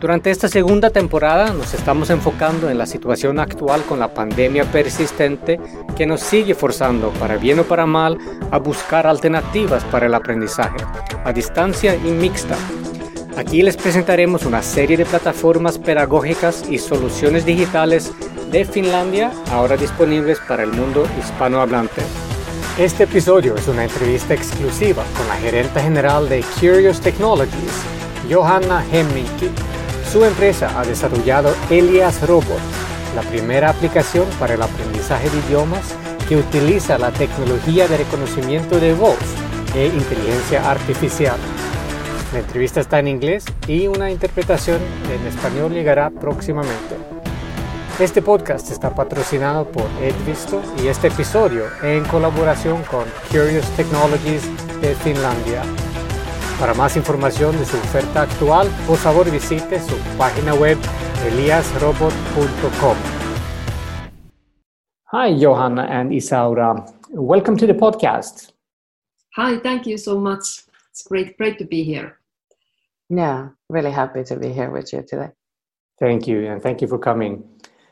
durante esta segunda temporada nos estamos enfocando en la situación actual con la pandemia persistente que nos sigue forzando, para bien o para mal, a buscar alternativas para el aprendizaje, a distancia y mixta. Aquí les presentaremos una serie de plataformas pedagógicas y soluciones digitales de Finlandia ahora disponibles para el mundo hispanohablante. Este episodio es una entrevista exclusiva con la gerente general de Curious Technologies, Johanna Hemminki. Su empresa ha desarrollado Elias Robot, la primera aplicación para el aprendizaje de idiomas que utiliza la tecnología de reconocimiento de voz e inteligencia artificial. La entrevista está en inglés y una interpretación en español llegará próximamente. Este podcast está patrocinado por Edvisto y este episodio en colaboración con Curious Technologies de Finlandia. Para más información de su oferta actual, por favor visite su página web eliasrobot.com. Hi, Johanna and Isaura. Welcome to the podcast. Hi, thank you so much. It's great, great to be here. Yeah, really happy to be here with you today. Thank you, and thank you for coming.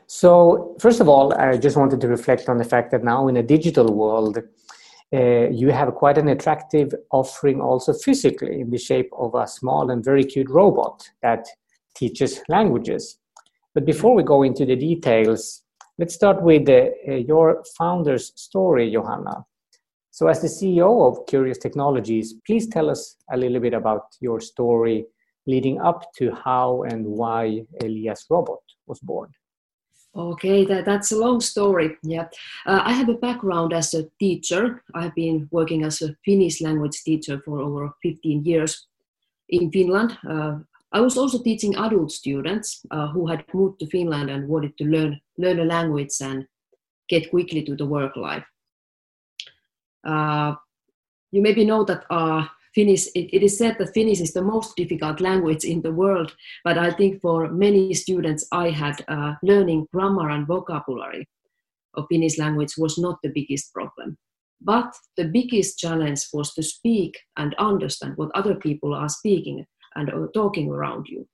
So, first of all, I just wanted to reflect on the fact that now in a digital world, uh, you have quite an attractive offering also physically in the shape of a small and very cute robot that teaches languages. But before we go into the details, let's start with uh, uh, your founder's story, Johanna. So, as the CEO of Curious Technologies, please tell us a little bit about your story leading up to how and why Elias Robot was born. Okay, that, that's a long story. Yeah, uh, I have a background as a teacher. I've been working as a Finnish language teacher for over 15 years in Finland. Uh, I was also teaching adult students uh, who had moved to Finland and wanted to learn learn a language and get quickly to the work life. Uh, you maybe know that uh, Finnish, it, it is said that Finnish is the most difficult language in the world, but I think for many students I had, uh, learning grammar and vocabulary of Finnish language was not the biggest problem. But the biggest challenge was to speak and understand what other people are speaking and uh, talking around you.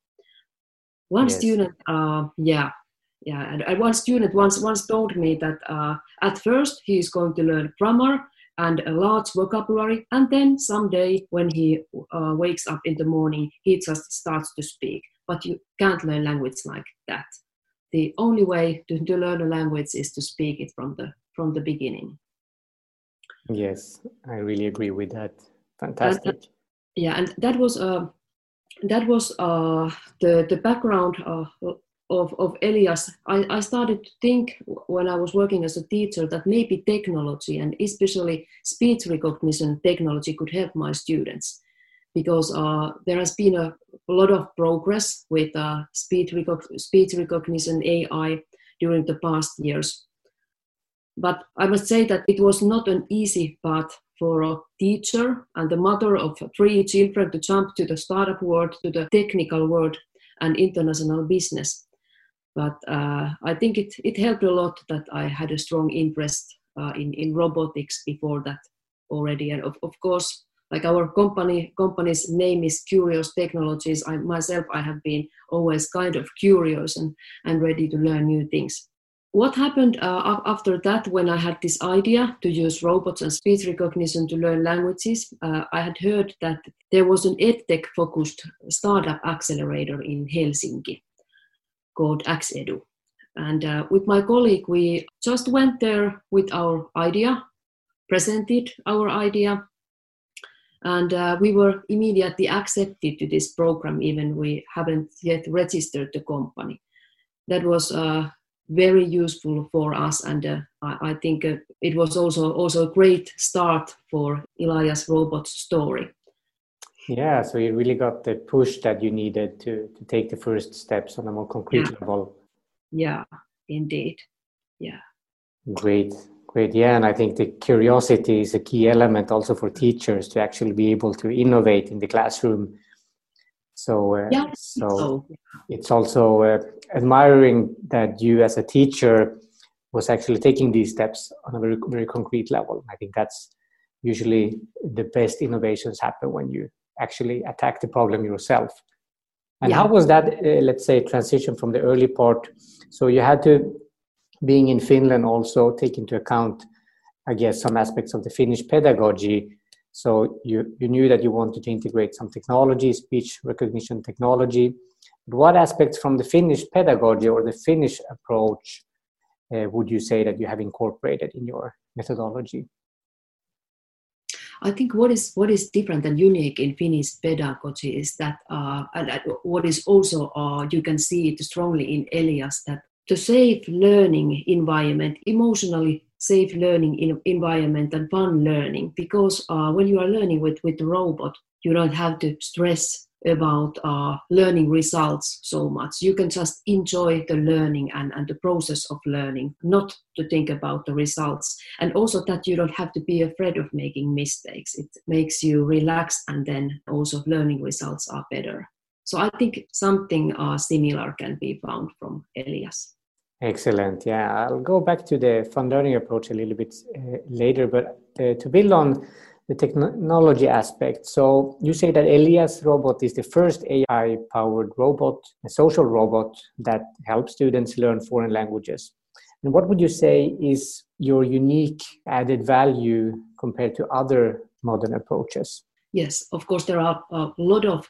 One yes. student, uh, yeah, yeah, and one student once once told me that uh, at first he is going to learn grammar and a large vocabulary. And then someday, when he uh, wakes up in the morning, he just starts to speak. But you can't learn language like that. The only way to, to learn a language is to speak it from the from the beginning. Yes, I really agree with that. Fantastic. And, yeah, and that was uh, that was uh, the the background uh, of, of Elias, I, I started to think when I was working as a teacher that maybe technology and especially speech recognition technology could help my students because uh, there has been a, lot of progress with uh, speech, recog- speech recognition AI during the past years. But I must say that it was not an easy path for a teacher and the mother of three children to jump to the startup world, to the technical world, and international business but uh, I think it, it helped a lot that I had a strong interest uh, in, in robotics before that already. And of, of course, like our company company's name is Curious Technologies. I myself I have been always kind of curious and, and ready to learn new things. What happened uh, after that when I had this idea to use robots and speech recognition to learn languages? Uh, I had heard that there was an edtech focused startup accelerator in Helsinki called xEdu. And uh, with my colleague, we just went there with our idea, presented our idea, and uh, we were immediately accepted to this program, even we haven't yet registered the company. That was uh, very useful for us, and uh, I, I, think uh, it was also also a great start for Elias Robot's story. Yeah, so you really got the push that you needed to to take the first steps on a more concrete yeah. level. Yeah, indeed. Yeah. Great, Great, yeah, and I think the curiosity is a key element also for teachers to actually be able to innovate in the classroom. So, uh, yeah, so, so it's also uh, admiring that you, as a teacher, was actually taking these steps on a very, very concrete level. I think that's usually the best innovations happen when you actually attack the problem yourself. And Yeah. how was that, uh, let's say, transition from the early part? So you had to, being in Finland, also take into account, I guess, some aspects of the Finnish pedagogy. So you, you knew that you wanted to integrate some technology, speech recognition technology. But what aspects from the Finnish pedagogy or the Finnish approach uh, would you say that you have incorporated in your methodology? I think what is what is different and unique in Finnish pedagogy is that, uh, and what is also uh, you can see it strongly in Elias that the safe learning environment, emotionally safe learning in, environment and fun learning, because uh, when you are learning with with the robot, you don't have to stress about uh, learning results so much. You can just enjoy the learning and, and the process of learning, not to think about the results. And also that you don't have to be afraid of making mistakes. It makes you relax and then also learning results are better. So I think something uh, similar can be found from Elias. Excellent. Yeah, I'll go back to the fun learning approach a little bit uh, later, but uh, to build on the technology aspect. So you say that Elias robot is the first AI powered robot, a social robot that helps students learn foreign languages. And what would you say is your unique added value compared to other modern approaches? Yes, of course, there are a lot of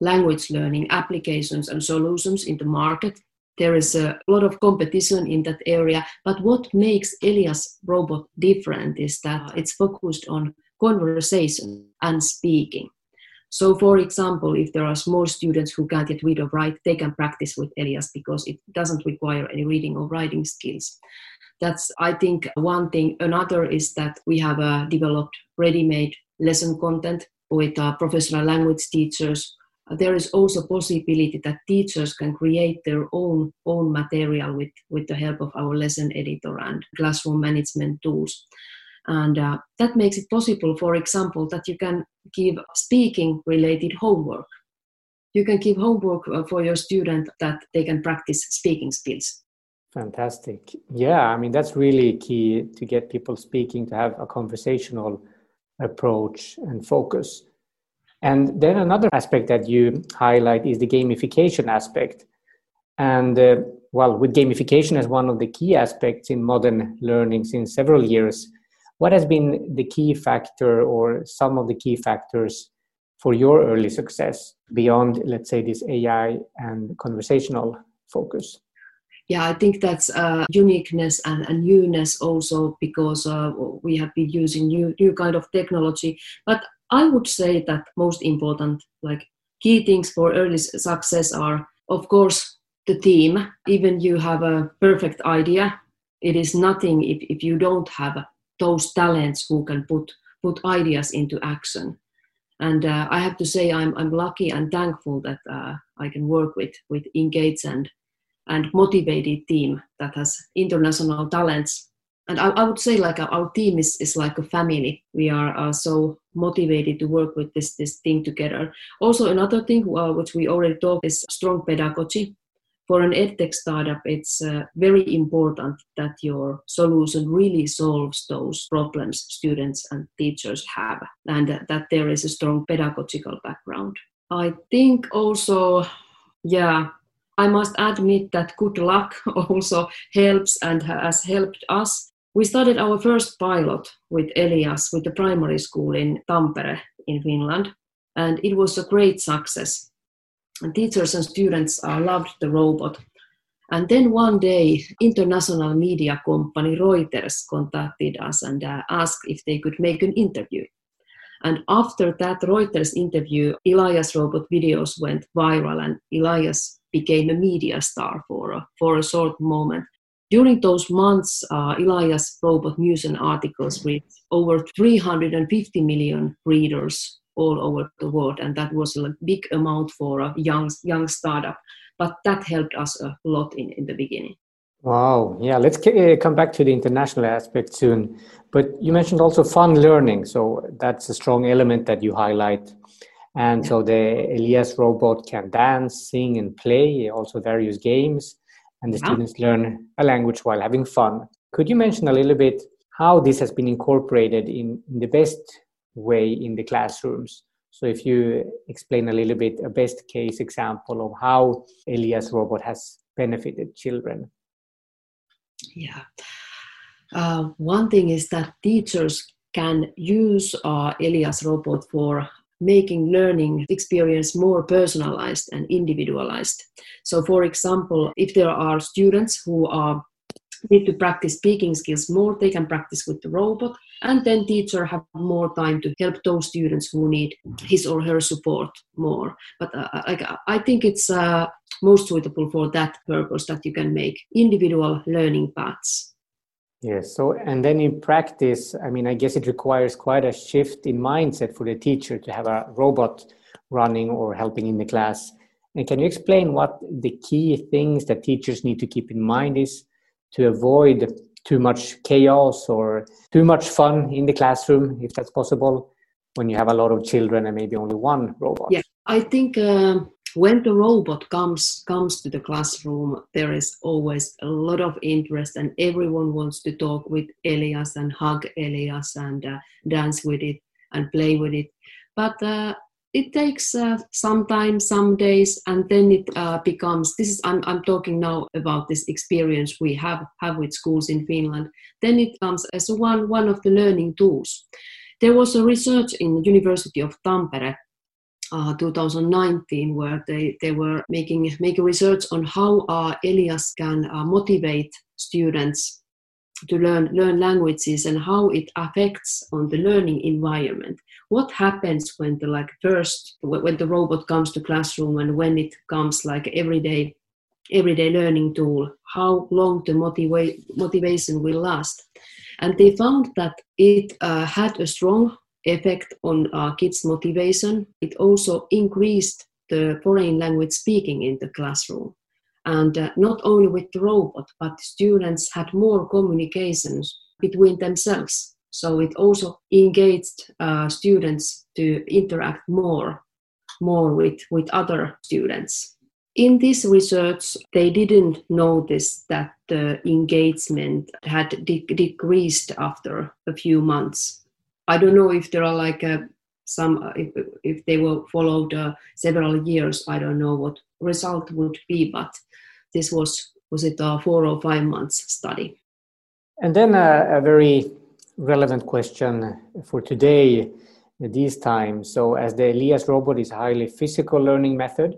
language learning applications and solutions in the market. There is a lot of competition in that area. But what makes Elias robot different is that it's focused on conversation and speaking. So, for example, if there are small students who can't yet read or write, they can practice with Elias because it doesn't require any reading or writing skills. That's, I think, one thing. Another is that we have uh, developed ready made lesson content with uh, professional language teachers. There is also possibility that teachers can create their own own material with, with the help of our lesson editor and classroom management tools and uh, that makes it possible for example that you can give speaking related homework you can give homework uh, for your student that they can practice speaking skills Fantastic. Yeah, I mean, that's really key to get people speaking, to have a conversational approach and focus. And then another aspect that you highlight is the gamification aspect. And uh, well, with gamification as one of the key aspects in modern learning since several years, what has been the key factor or some of the key factors for your early success beyond, let's say, this AI and conversational focus? yeah i think that's uh, uniqueness and, and newness also because uh, we have been using new new kind of technology. But i would say that most important like key things for early success are of course the team. Even you have a perfect idea. It is nothing if, if you don't have those talents who can put put ideas into action and uh, i have to say i'm, I'm lucky and thankful that uh, i can work with with engaged and and motivated team that has international talents. And I, I would say like our, team is, is like a family. We are uh, so motivated to work with this, this thing together. Also another thing uh, which we already talked is strong pedagogy. For an edtech startup, it's uh, very important that your solution really solves those problems students and teachers have, and that there is a strong pedagogical background. I think also, yeah, I must admit that good luck also helps and has helped us. We started our first pilot with Elias with the primary school in Tampere in Finland, and it was a great success. Teachers and students uh, loved the robot. And then one day, international media company Reuters contacted us and uh, asked if they could make an interview. And after that Reuters interview, Elias robot videos went viral, and Elias became a media star for a, for a short moment. During those months, uh, Elias robot news and articles reached over 350 million readers all over the world, and that was a big amount for a young young startup. But that helped us a lot in, in the beginning. Wow. Yeah. Let's uh, come back to the international aspect soon. But you mentioned also fun learning. So that's a strong element that you highlight. And yeah. so the Elias robot can dance, sing, and play, also various games. And the yeah. students learn a language while having fun. Could you mention a little bit how this has been incorporated in, in the best way in the classrooms? So if you explain a little bit a best case example of how Elias robot has benefited children. Yeah. Uh, one thing is that teachers can use uh, Elias robot for making learning experience more personalized and individualized. So for example, if there are students who are need to practice speaking skills more, they can practice with the robot. And then teacher have more time to help those students who need his or her support more. But uh, I, I think it's uh, most suitable for that purpose that you can make individual learning paths. Yes. So, and then in practice, I mean, I guess it requires quite a shift in mindset for the teacher to have a robot running or helping in the class. And can you explain what the key things that teachers need to keep in mind is to avoid too much chaos or too much fun in the classroom, if that's possible, when you have a lot of children and maybe only one robot? Yeah, I think uh, when the robot comes comes to the classroom, there is always a lot of interest, and everyone wants to talk with Elias and hug Elias and uh, dance with it and play with it. But uh, it takes uh, some time some days and then it uh, becomes this is I'm, I'm talking now about this experience we have have with schools in finland. Then it comes as one one of the learning tools. There was a research in the university of tampere uh, 2019 where they, they were making making research on how uh, elias can uh, motivate students to learn learn languages and how it affects on the learning environment what happens when the like first when the robot comes to classroom and when it comes like everyday everyday learning tool how long the motiva- motivation will last? And they found that it uh, had a strong effect on uh, kids motivation. It also increased the foreign language speaking in the classroom. And uh, not only with the robot, but students had more communications between themselves. So it also engaged uh, students to interact more, more with, with other students. In this research, they didn't notice that the engagement had de- decreased after a few months. I don't know if there are like a, some uh, if, if they were followed uh, several years. I don't know what result would be, but this was was it a four or five months study. And then a, a very relevant question for today, these times. So, as the Elias robot is a highly physical learning method,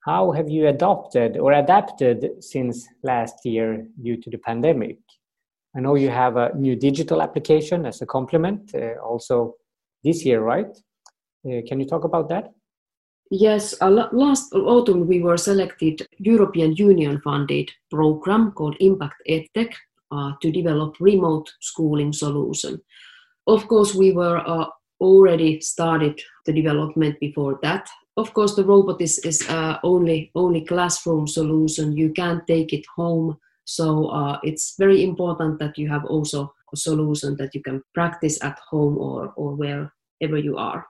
how have you adopted or adapted since last year due to the pandemic? I know you have a new digital application as a complement uh, also this year, right? Uh, can you talk about that? Yes, last autumn we were selected European Union funded program called Impact EdTech uh, to develop remote schooling solution. Of course, we were uh, already started the development before that. Of course, the robot is, is uh, only only classroom solution. You can't take it home, so uh, it's very important that you have also a solution that you can practice at home or or wherever you are.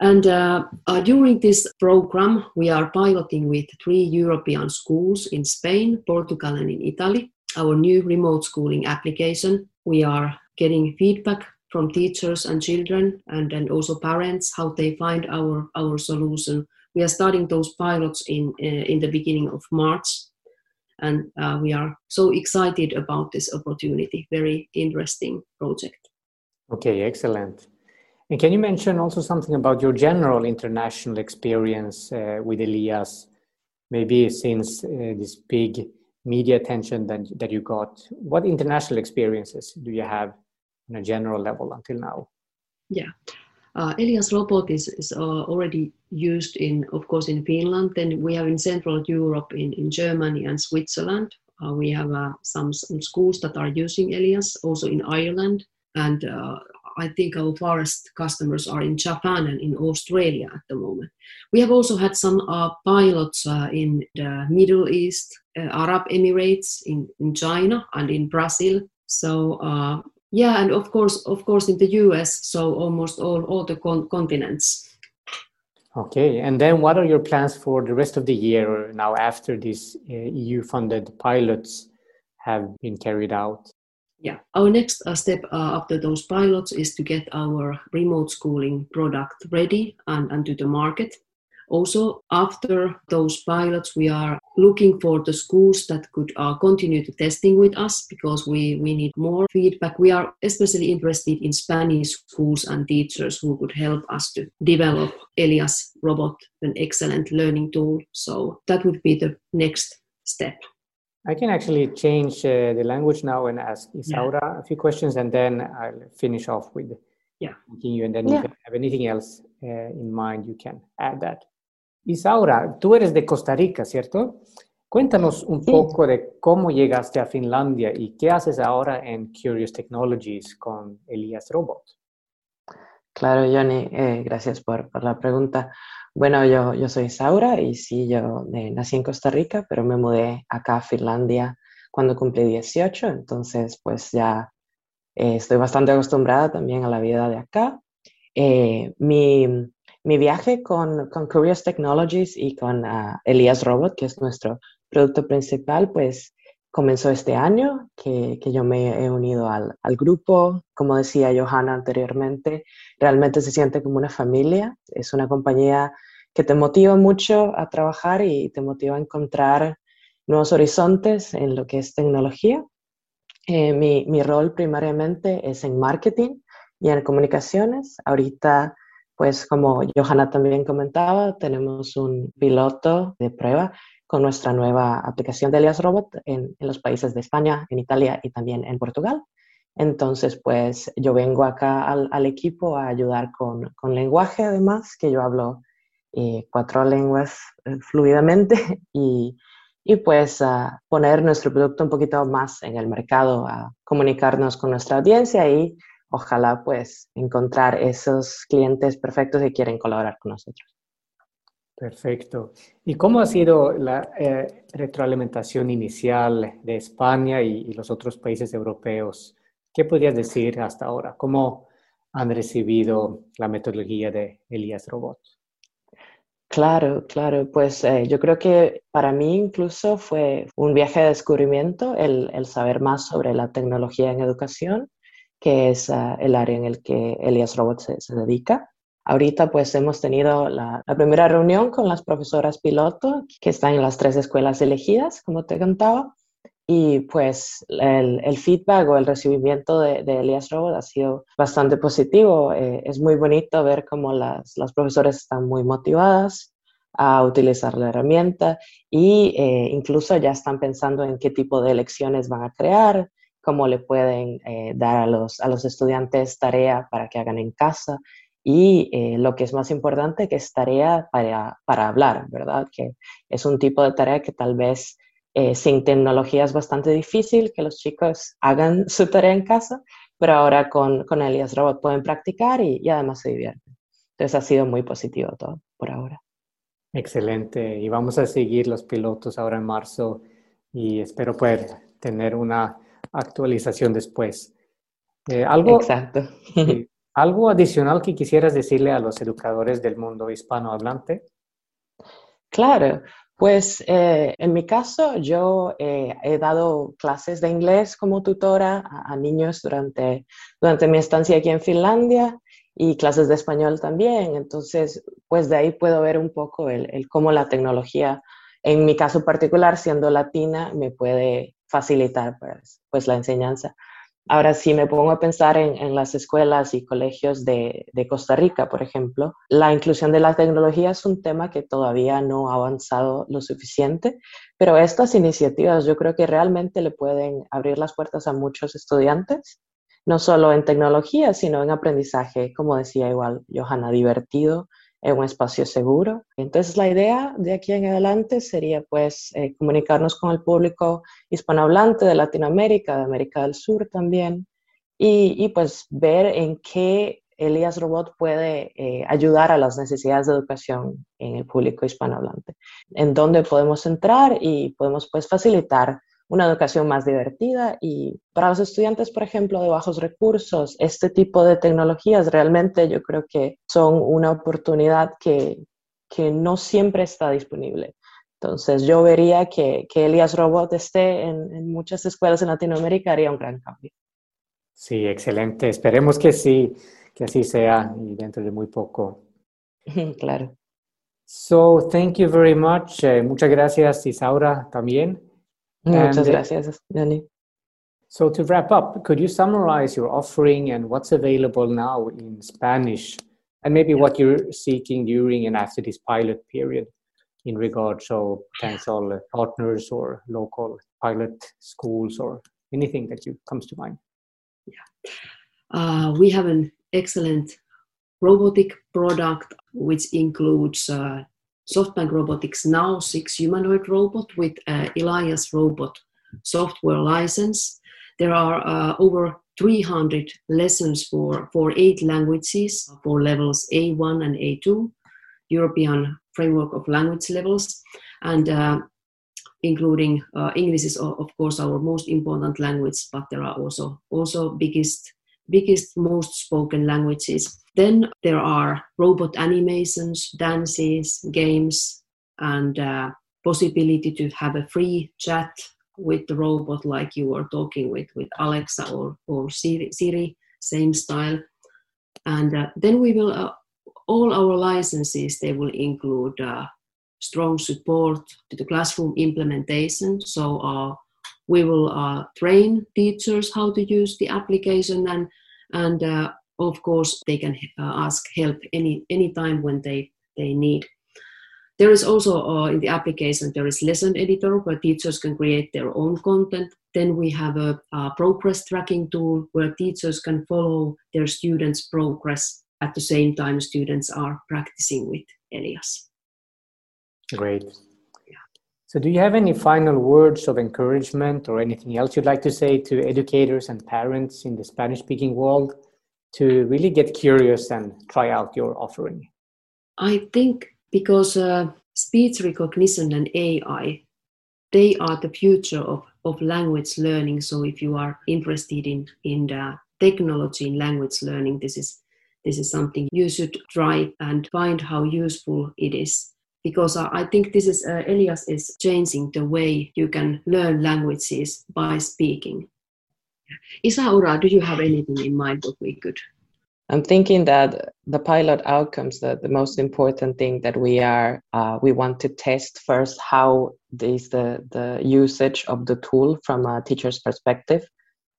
And uh, uh, during this program, we are piloting with three European schools in Spain, Portugal, and in Italy. Our new remote schooling application. We are getting feedback from teachers and children, and then also parents how they find our our solution. We are starting those pilots in uh, in the beginning of March, and uh, we are so excited about this opportunity. Very interesting project. Okay, excellent. And can you mention also something about your general international experience uh, with Elias, maybe since uh, this big media attention that, that you got? What international experiences do you have on a general level until now? Yeah. Uh, Elias robot is, is uh, already used in, of course, in Finland. Then we have in Central Europe, in, in Germany and Switzerland. Uh, we have uh, some, some schools that are using Elias, also in Ireland. And uh, I think our farthest customers are in Japan and in Australia at the moment. We have also had some uh, pilots uh, in the Middle East, uh, Arab Emirates, in, in China, and in Brazil. So uh, yeah, and of course, of course, in the US. So almost all all the con- continents. Okay, and then what are your plans for the rest of the year now after these uh, EU-funded pilots have been carried out? Yeah, our next uh, step uh, after those pilots is to get our remote schooling product ready and, and to the market. Also, after those pilots, we are looking for the schools that could uh, continue the testing with us because we, we need more feedback. We are especially interested in Spanish schools and teachers who could help us to develop Elias robot, an excellent learning tool. So that would be the next step. I can actually change uh, the language now and ask Isaura yeah. a few questions, and then I'll finish off with yeah. you. And then yeah. you have anything else uh, in mind, you can add that. Isaura, tú eres de Costa Rica, ¿cierto? Cuéntanos un poco de cómo llegaste a Finlandia y qué haces ahora en Curious Technologies con Elias Robot. Claro, Johnny, eh, gracias por, por, la pregunta. Bueno, yo, yo soy Isaura y sí, yo eh, nací en Costa Rica, pero me mudé acá a Finlandia cuando cumplí 18, entonces pues ya eh, estoy bastante acostumbrada también a la vida de acá. mi, mi viaje con, con Curious Technologies y con uh, Elias Robot, que es nuestro producto principal, pues comenzó este año, que, que yo me he unido al, al, grupo. Como decía Johanna anteriormente, realmente se siente como una familia. Es una compañía que te motiva mucho a trabajar y te motiva a encontrar nuevos horizontes en lo que es tecnología. Eh, mi, mi rol primariamente es en marketing y en comunicaciones. Ahorita pues como Johanna también comentaba, tenemos un piloto de prueba con nuestra nueva aplicación de Elias Robot en, los países de España, en Italia y también en Portugal. Entonces, pues yo vengo acá al, equipo a ayudar con, lenguaje, además, que yo hablo eh, cuatro lenguas eh, fluidamente y, pues a poner nuestro producto un poquito más en el mercado, a comunicarnos con nuestra audiencia y ojalá pues encontrar esos clientes perfectos que quieren colaborar con nosotros. Perfecto. ¿Y cómo ha sido la eh, retroalimentación inicial de España y, los otros países europeos? ¿Qué podrías decir hasta ahora? ¿Cómo han recibido la metodología de Elias Robot? Claro, claro, pues eh, yo creo que para mí incluso fue un viaje de descubrimiento el, saber más sobre la tecnología en educación que es ah, el área en el que Elias Robot se, dedica. Ahorita pues hemos tenido la, primera reunión con las profesoras piloto que están en las tres escuelas elegidas, como te contaba, y pues el, feedback o el recibimiento de, de, Elias Robot ha sido bastante positivo. Eh, es muy bonito ver cómo las, las profesoras están muy motivadas a utilizar la herramienta y eh, incluso ya están pensando en qué tipo de lecciones van a crear, cómo le pueden eh, dar a los, a los estudiantes tarea para que hagan en casa y eh, lo que es más importante, que es tarea para, para, hablar, ¿verdad? Que es un tipo de tarea que tal vez eh, sin tecnología es bastante difícil que los chicos hagan su tarea en casa, pero ahora con, con Elias Robot pueden practicar y, y además se divierten. Entonces ha sido muy positivo todo por ahora. Excelente. Y vamos a seguir los pilotos ahora en marzo y espero poder tener una actualización después. Eh, ¿algo, Exacto. ¿Algo adicional que quisieras decirle a los educadores del mundo hispanohablante? Claro, pues eh, en mi caso yo eh, he dado clases de inglés como tutora a, niños durante, durante mi estancia aquí en Finlandia y clases de español también. Entonces, pues de ahí puedo ver un poco el, el cómo la tecnología, en mi caso particular, siendo latina, me puede facilitar pues, pues, la enseñanza. Ahora, si me pongo a pensar en, las escuelas y colegios de, Costa Rica, por ejemplo, la inclusión de la tecnología es un tema que todavía no ha avanzado lo suficiente, pero estas iniciativas yo creo que realmente le pueden abrir las puertas a muchos estudiantes, no solo en tecnología, sino en aprendizaje, como decía igual Johanna, divertido, en un espacio seguro. Entonces la idea de aquí en adelante sería pues eh, comunicarnos con el público hispanohablante de Latinoamérica, de América del Sur también, y, pues ver en qué Elías Robot puede eh, ayudar a las necesidades de educación en el público hispanohablante, en dónde podemos entrar y podemos pues facilitar una educación más divertida y para los estudiantes, por ejemplo, de bajos recursos, este tipo de tecnologías realmente yo creo que son una oportunidad que, que no siempre está disponible. Entonces yo vería que, que Elias Robot esté en, en, muchas escuelas en Latinoamérica haría un gran cambio. Sí, excelente. Esperemos que sí, que así sea y dentro de muy poco. claro. So, thank you very much. Eh, muchas gracias, Isaura, también. Muchas and, gracias, Dani. So to wrap up, could you summarize your offering and what's available now in Spanish, and maybe what you're seeking during and after this pilot period in regards to potential partners or local pilot schools or anything that you comes to mind? Yeah, uh, we have an excellent robotic product which includes uh, SoftBank Robotics NAO 6 humanoid robot with uh, Elias robot software license. There are uh, over 300 lessons for, for eight languages for levels A1 and A2, European framework of language levels, and uh, including uh, English is of course our most important language, but there are also also biggest biggest most spoken languages then there are robot animations, dances, games, and uh, possibility to have a free chat with the robot like you were talking with with Alexa or, or Siri, Siri same style. And uh, then we will, uh, all our licenses, they will include uh, strong support to the classroom implementation. So uh, we will uh, train teachers how to use the application and, and of course they can uh, ask help any any time when they they need. There is also uh, in the application there is lesson editor where teachers can create their own content. Then we have a, a progress tracking tool where teachers can follow their students progress at the same time students are practicing with elias. Great. So, do you have any final words of encouragement or anything else you'd like to say to educators and parents in the Spanish speaking world to really get curious and try out your offering? I think because uh, speech recognition and AI, they are the future of, of language learning. So if you are interested in, in the technology in language learning, this is this is something you should try and find how useful it is. Because I think this is uh, Elias is changing the way you can learn languages by speaking. Isaura, do you have anything in mind what we could? I'm thinking that the pilot outcomes, that the most important thing that we are, uh, we want to test first how is the, the usage of the tool from a teacher's perspective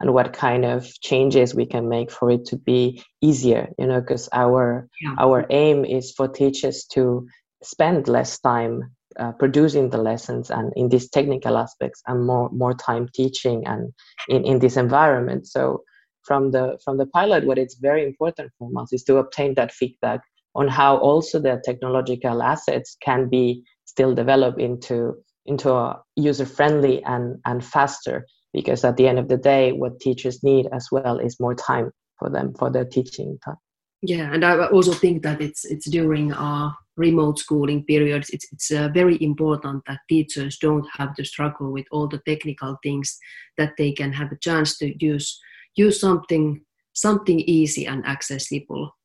and what kind of changes we can make for it to be easier, you know, because our, yeah. our aim is for teachers to spend less time uh, producing the lessons and in these technical aspects and more more time teaching and in, in this environment. So from the from the pilot what is very important for us is to obtain that feedback on how also the technological assets can be still developed into into a user friendly and and faster because at the end of the day what teachers need as well is more time for them for their teaching time. Yeah and i also think that it's it's during our remote schooling periods it's, it's uh, very important that teachers don't have to struggle with all the technical things that they can have a chance to use use something something easy and accessible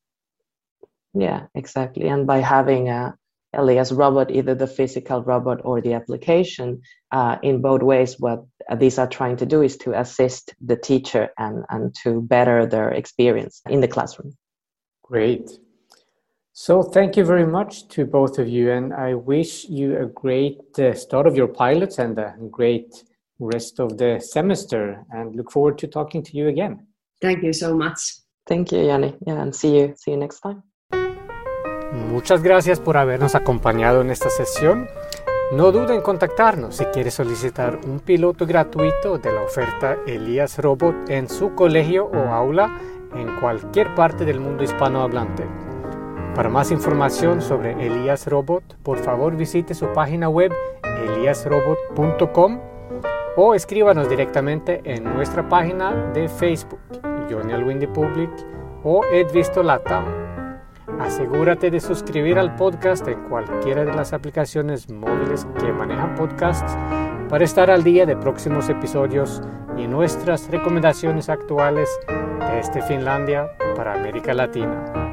yeah exactly and by having a Elias robot, either the physical robot or the application, uh, in both ways, what these are trying to do is to assist the teacher and, and to better their experience in the classroom. Great. So thank you very much to both of you, and I wish you a great uh, start of your pilots and a great rest of the semester, and look forward to talking to you again. Thank you so much. Thank you, Yanni. Yeah, and see you. See you next time. Muchas gracias por habernos acompañado en esta sesión. No duden en contactarnos si quiere solicitar un piloto gratuito de la oferta Elías Robot en su colegio o aula en cualquier parte del mundo hispanohablante. Para más información sobre Elías Robot, por favor visite su página web eliasrobot.com o escríbanos directamente en nuestra página de Facebook Johnny Alwindi Public o Ed Visto Latam. Asegúrate de suscribir al podcast en cualquiera de las aplicaciones móviles que manejan podcasts para estar al día de próximos episodios y nuestras recomendaciones actuales desde Finlandia para América Latina.